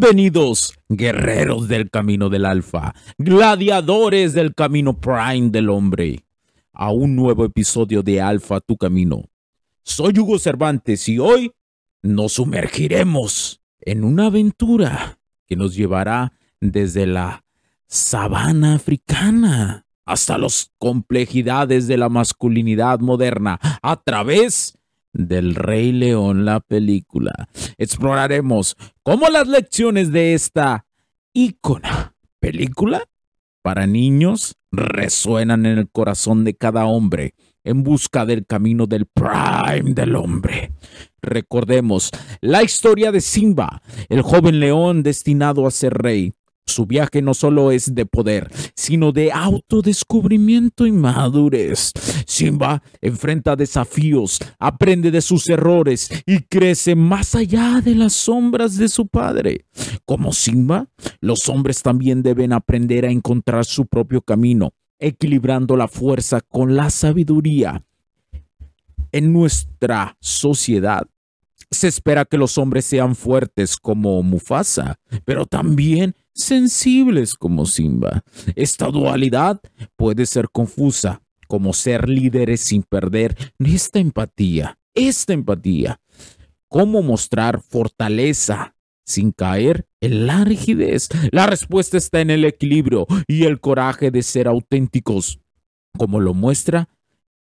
Bienvenidos, guerreros del camino del alfa, gladiadores del camino prime del hombre, a un nuevo episodio de Alfa Tu Camino. Soy Hugo Cervantes y hoy nos sumergiremos en una aventura que nos llevará desde la sabana africana hasta las complejidades de la masculinidad moderna a través del Rey León, la película. Exploraremos cómo las lecciones de esta ícona película para niños resuenan en el corazón de cada hombre en busca del camino del prime del hombre. Recordemos la historia de Simba, el joven león destinado a ser rey, su viaje no solo es de poder, sino de autodescubrimiento y madurez. Simba enfrenta desafíos, aprende de sus errores y crece más allá de las sombras de su padre. Como Simba, los hombres también deben aprender a encontrar su propio camino, equilibrando la fuerza con la sabiduría. En nuestra sociedad, se espera que los hombres sean fuertes como Mufasa, pero también sensibles como Simba. Esta dualidad puede ser confusa, como ser líderes sin perder esta empatía, esta empatía. ¿Cómo mostrar fortaleza sin caer en la rigidez? La respuesta está en el equilibrio y el coraje de ser auténticos, como lo muestra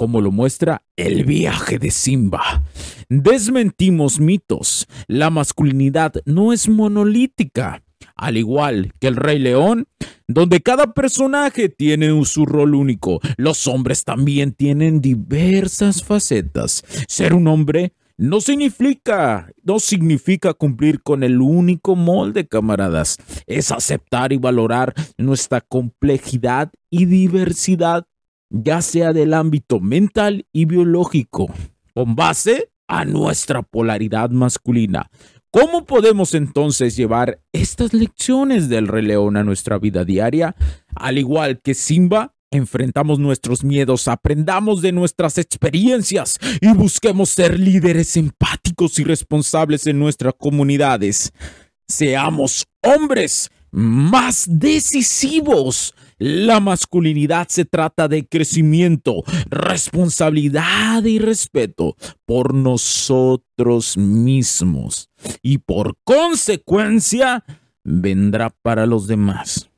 como lo muestra el viaje de Simba. Desmentimos mitos. La masculinidad no es monolítica al igual que el Rey León, donde cada personaje tiene su rol único. Los hombres también tienen diversas facetas. Ser un hombre no significa, no significa cumplir con el único molde, camaradas. Es aceptar y valorar nuestra complejidad y diversidad, ya sea del ámbito mental y biológico, con base a nuestra polaridad masculina. ¿Cómo podemos entonces llevar estas lecciones del Rey León a nuestra vida diaria? Al igual que Simba, enfrentamos nuestros miedos, aprendamos de nuestras experiencias y busquemos ser líderes empáticos y responsables en nuestras comunidades. Seamos hombres más decisivos la masculinidad se trata de crecimiento, responsabilidad y respeto por nosotros mismos. Y por consecuencia, vendrá para los demás.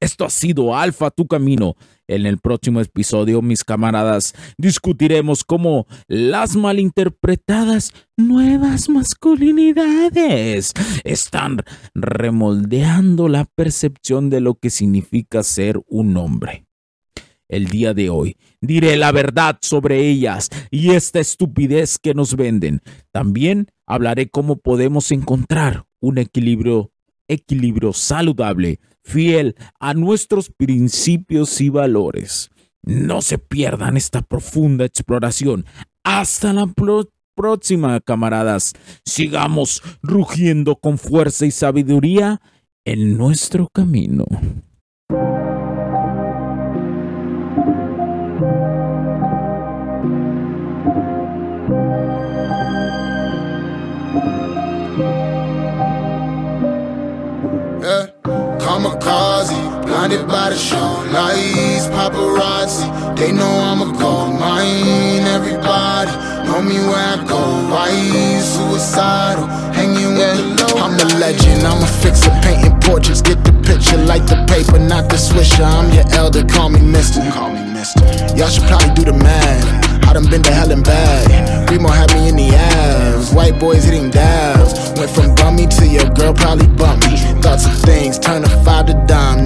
Esto ha sido Alfa Tu Camino. En el próximo episodio, mis camaradas, discutiremos cómo las malinterpretadas nuevas masculinidades están remoldeando la percepción de lo que significa ser un hombre. El día de hoy diré la verdad sobre ellas y esta estupidez que nos venden. También hablaré cómo podemos encontrar un equilibrio, equilibrio saludable fiel a nuestros principios y valores. No se pierdan esta profunda exploración. Hasta la próxima, camaradas. Sigamos rugiendo con fuerza y sabiduría en nuestro camino. Blinded by the show lights, paparazzi. They know I'm a gold mine. Everybody know me where I go. Why suicidal? Hanging with the low. I'm a legend. I'm a fixer, painting portraits. Get the picture, like the paper, not the swisher. I'm your elder. Call me Mister. Call me Mister. Y'all should probably do the math. I done been to hell and back. Remo had me in the ass. White boys hitting dabs. Went from bummy to your girl probably bump me.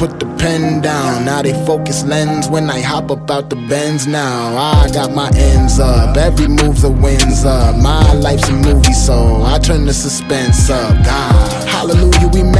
put the pen down. Now they focus lens when I hop up out the bends now. I got my ends up, every move's a wins up. My life's a movie, so I turn the suspense up. God, hallelujah, we made.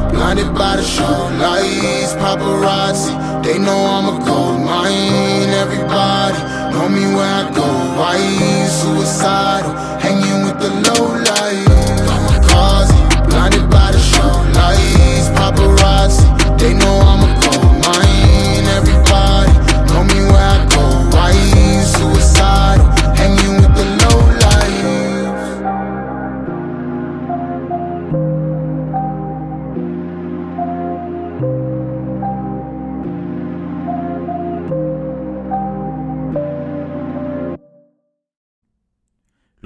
blinded by the show lights, paparazzi. They know I'm a gold mine. Everybody know me where I go. Why suicidal,